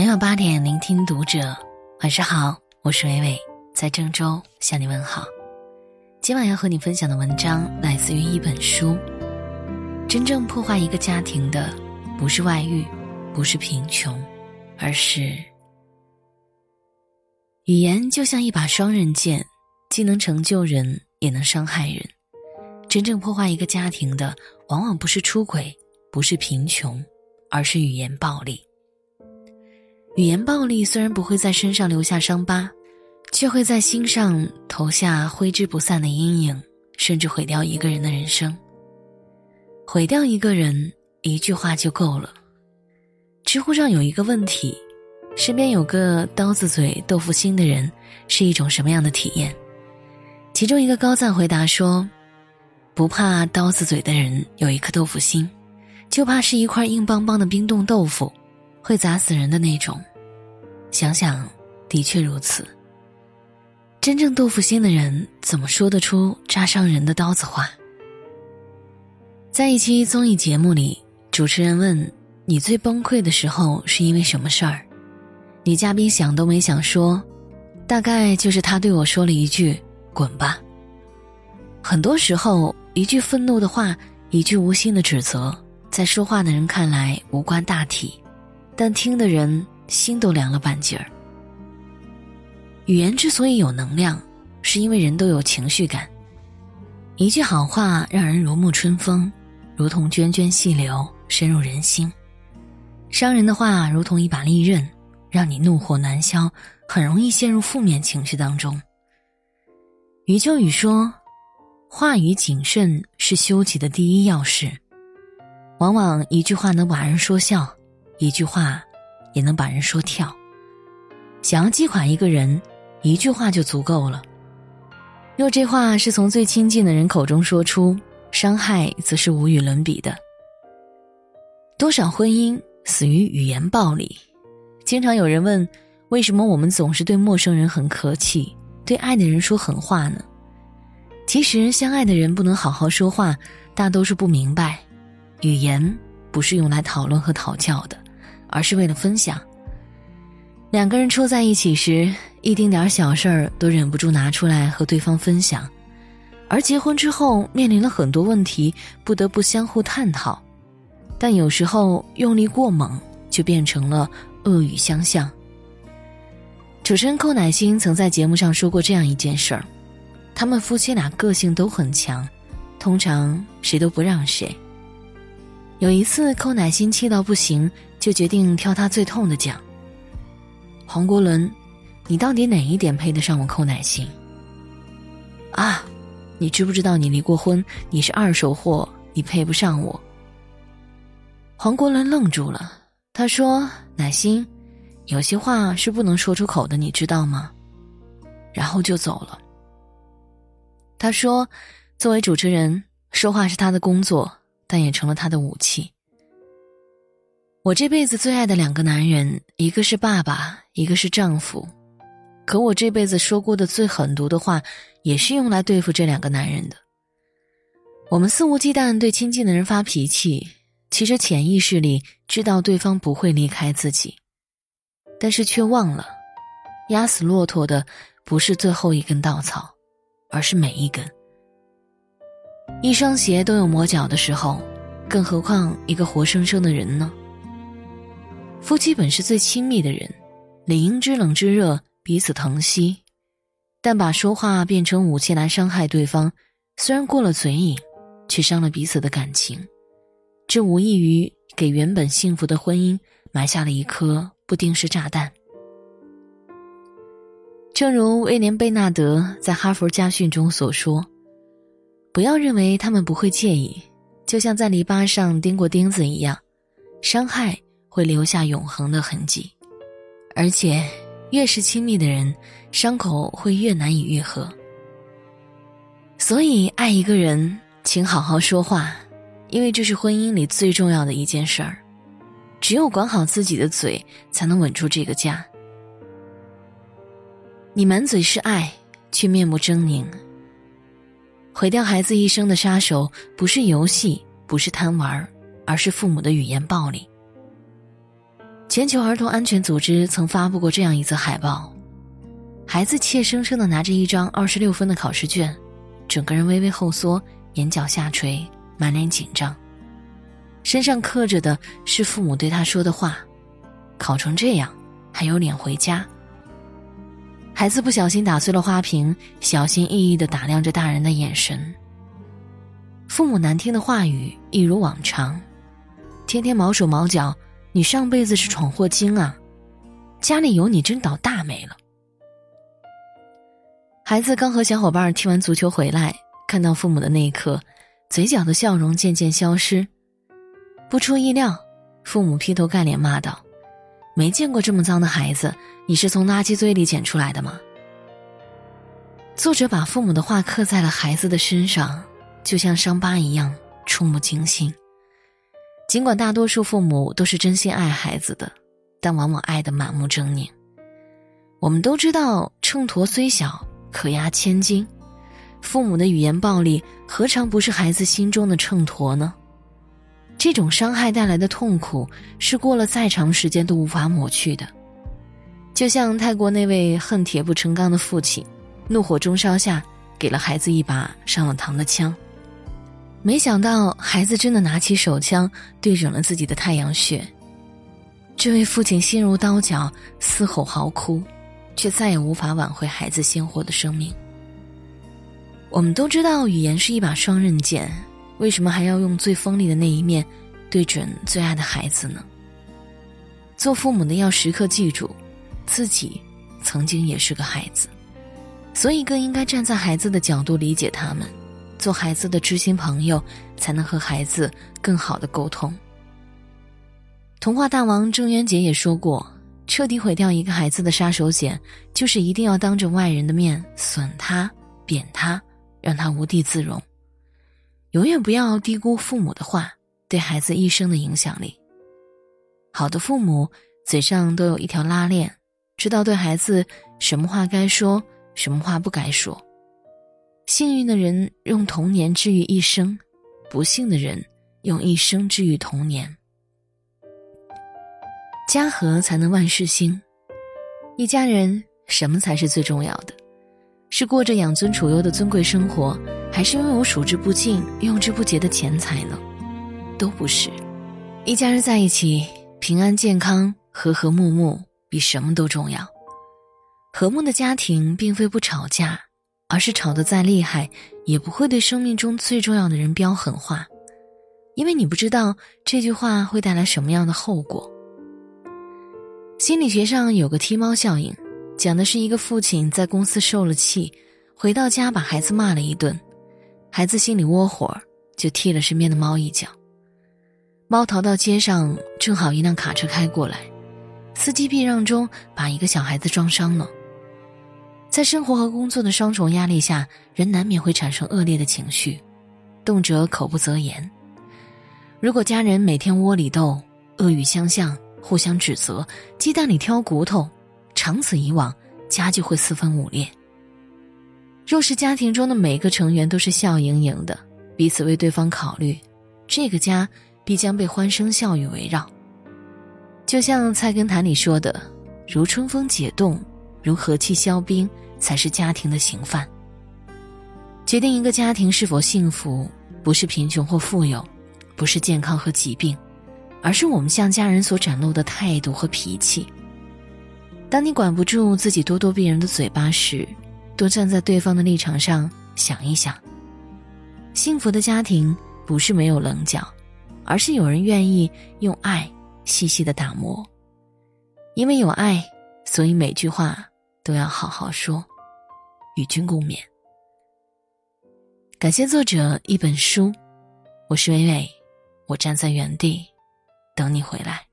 每晚八点，聆听读者。晚上好，我是伟伟，在郑州向你问好。今晚要和你分享的文章来自于一本书。真正破坏一个家庭的，不是外遇，不是贫穷，而是语言就像一把双刃剑，既能成就人，也能伤害人。真正破坏一个家庭的，往往不是出轨，不是贫穷，而是语言暴力。语言暴力虽然不会在身上留下伤疤，却会在心上投下挥之不散的阴影，甚至毁掉一个人的人生。毁掉一个人，一句话就够了。知乎上有一个问题：身边有个刀子嘴豆腐心的人，是一种什么样的体验？其中一个高赞回答说：“不怕刀子嘴的人有一颗豆腐心，就怕是一块硬邦邦的冰冻豆腐。”会砸死人的那种，想想，的确如此。真正豆腐心的人，怎么说得出扎伤人的刀子话？在一期综艺节目里，主持人问你最崩溃的时候是因为什么事儿？女嘉宾想都没想说，大概就是他对我说了一句“滚吧”。很多时候，一句愤怒的话，一句无心的指责，在说话的人看来无关大体。但听的人心都凉了半截儿。语言之所以有能量，是因为人都有情绪感。一句好话让人如沐春风，如同涓涓细流深入人心；伤人的话如同一把利刃，让你怒火难消，很容易陷入负面情绪当中。余秋雨说：“话语谨慎是修己的第一要事。”往往一句话能把人说笑。一句话，也能把人说跳。想要击垮一个人，一句话就足够了。若这话是从最亲近的人口中说出，伤害则是无与伦比的。多少婚姻死于语言暴力？经常有人问：为什么我们总是对陌生人很客气，对爱的人说狠话呢？其实，相爱的人不能好好说话，大都是不明白，语言不是用来讨论和讨教的。而是为了分享。两个人处在一起时，一丁点小事儿都忍不住拿出来和对方分享，而结婚之后面临了很多问题，不得不相互探讨。但有时候用力过猛，就变成了恶语相向。主持人寇乃馨曾在节目上说过这样一件事儿：他们夫妻俩个性都很强，通常谁都不让谁。有一次，寇乃馨气到不行。就决定挑他最痛的讲。黄国伦，你到底哪一点配得上我寇乃馨？啊，你知不知道你离过婚？你是二手货，你配不上我。黄国伦愣住了，他说：“乃馨，有些话是不能说出口的，你知道吗？”然后就走了。他说：“作为主持人，说话是他的工作，但也成了他的武器。”我这辈子最爱的两个男人，一个是爸爸，一个是丈夫。可我这辈子说过的最狠毒的话，也是用来对付这两个男人的。我们肆无忌惮对亲近的人发脾气，其实潜意识里知道对方不会离开自己，但是却忘了，压死骆驼的不是最后一根稻草，而是每一根。一双鞋都有磨脚的时候，更何况一个活生生的人呢？夫妻本是最亲密的人，理应知冷知热，彼此疼惜。但把说话变成武器来伤害对方，虽然过了嘴瘾，却伤了彼此的感情。这无异于给原本幸福的婚姻埋下了一颗不定时炸弹。正如威廉·贝纳德在《哈佛家训》中所说：“不要认为他们不会介意，就像在篱笆上钉过钉子一样，伤害。”会留下永恒的痕迹，而且越是亲密的人，伤口会越难以愈合。所以，爱一个人，请好好说话，因为这是婚姻里最重要的一件事儿。只有管好自己的嘴，才能稳住这个家。你满嘴是爱，却面目狰狞。毁掉孩子一生的杀手，不是游戏，不是贪玩，而是父母的语言暴力。全球儿童安全组织曾发布过这样一则海报：孩子怯生生地拿着一张二十六分的考试卷，整个人微微后缩，眼角下垂，满脸紧张，身上刻着的是父母对他说的话：“考成这样，还有脸回家？”孩子不小心打碎了花瓶，小心翼翼地打量着大人的眼神。父母难听的话语一如往常，天天毛手毛脚，你上辈子是闯祸精啊！家里有你真倒大霉了。孩子刚和小伙伴踢完足球回来，看到父母的那一刻，嘴角的笑容渐渐消失。不出意料，父母劈头盖脸骂道。没见过这么脏的孩子，你是从垃圾堆里捡出来的吗？作者把父母的话刻在了孩子的身上，就像伤疤一样触目惊心。尽管大多数父母都是真心爱孩子的，但往往爱得满目狰狞。我们都知道，秤砣虽小，可压千斤。父母的语言暴力，何尝不是孩子心中的秤砣呢？这种伤害带来的痛苦是过了再长时间都无法抹去的，就像泰国那位恨铁不成钢的父亲，怒火中烧下给了孩子一把上了膛的枪，没想到孩子真的拿起手枪对准了自己的太阳穴。这位父亲心如刀绞，嘶吼嚎哭，却再也无法挽回孩子鲜活的生命。我们都知道，语言是一把双刃剑。为什么还要用最锋利的那一面，对准最爱的孩子呢？做父母的要时刻记住，自己曾经也是个孩子，所以更应该站在孩子的角度理解他们，做孩子的知心朋友，才能和孩子更好的沟通。童话大王郑渊洁也说过，彻底毁掉一个孩子的杀手锏，就是一定要当着外人的面损他、贬他，让他无地自容。永远不要低估父母的话对孩子一生的影响力。好的父母嘴上都有一条拉链，知道对孩子什么话该说，什么话不该说。幸运的人用童年治愈一生，不幸的人用一生治愈童年。家和才能万事兴，一家人什么才是最重要的？是过着养尊处优的尊贵生活。还是拥有数之不尽、用之不竭的钱财呢？都不是。一家人在一起，平安健康、和和睦睦，比什么都重要。和睦的家庭，并非不吵架，而是吵得再厉害，也不会对生命中最重要的人飙狠话，因为你不知道这句话会带来什么样的后果。心理学上有个踢猫效应，讲的是一个父亲在公司受了气，回到家把孩子骂了一顿。孩子心里窝火，就踢了身边的猫一脚。猫逃到街上，正好一辆卡车开过来，司机避让中把一个小孩子撞伤了。在生活和工作的双重压力下，人难免会产生恶劣的情绪，动辄口不择言。如果家人每天窝里斗、恶语相向、互相指责、鸡蛋里挑骨头，长此以往，家就会四分五裂。若是家庭中的每个成员都是笑盈盈的，彼此为对方考虑，这个家必将被欢声笑语围绕。就像《菜根谭》里说的：“如春风解冻，如和气消冰，才是家庭的行范。”决定一个家庭是否幸福，不是贫穷或富有，不是健康和疾病，而是我们向家人所展露的态度和脾气。当你管不住自己咄咄逼人的嘴巴时，多站在对方的立场上想一想。幸福的家庭不是没有棱角，而是有人愿意用爱细细的打磨。因为有爱，所以每句话都要好好说。与君共勉。感谢作者一本书，我是伟伟，我站在原地等你回来。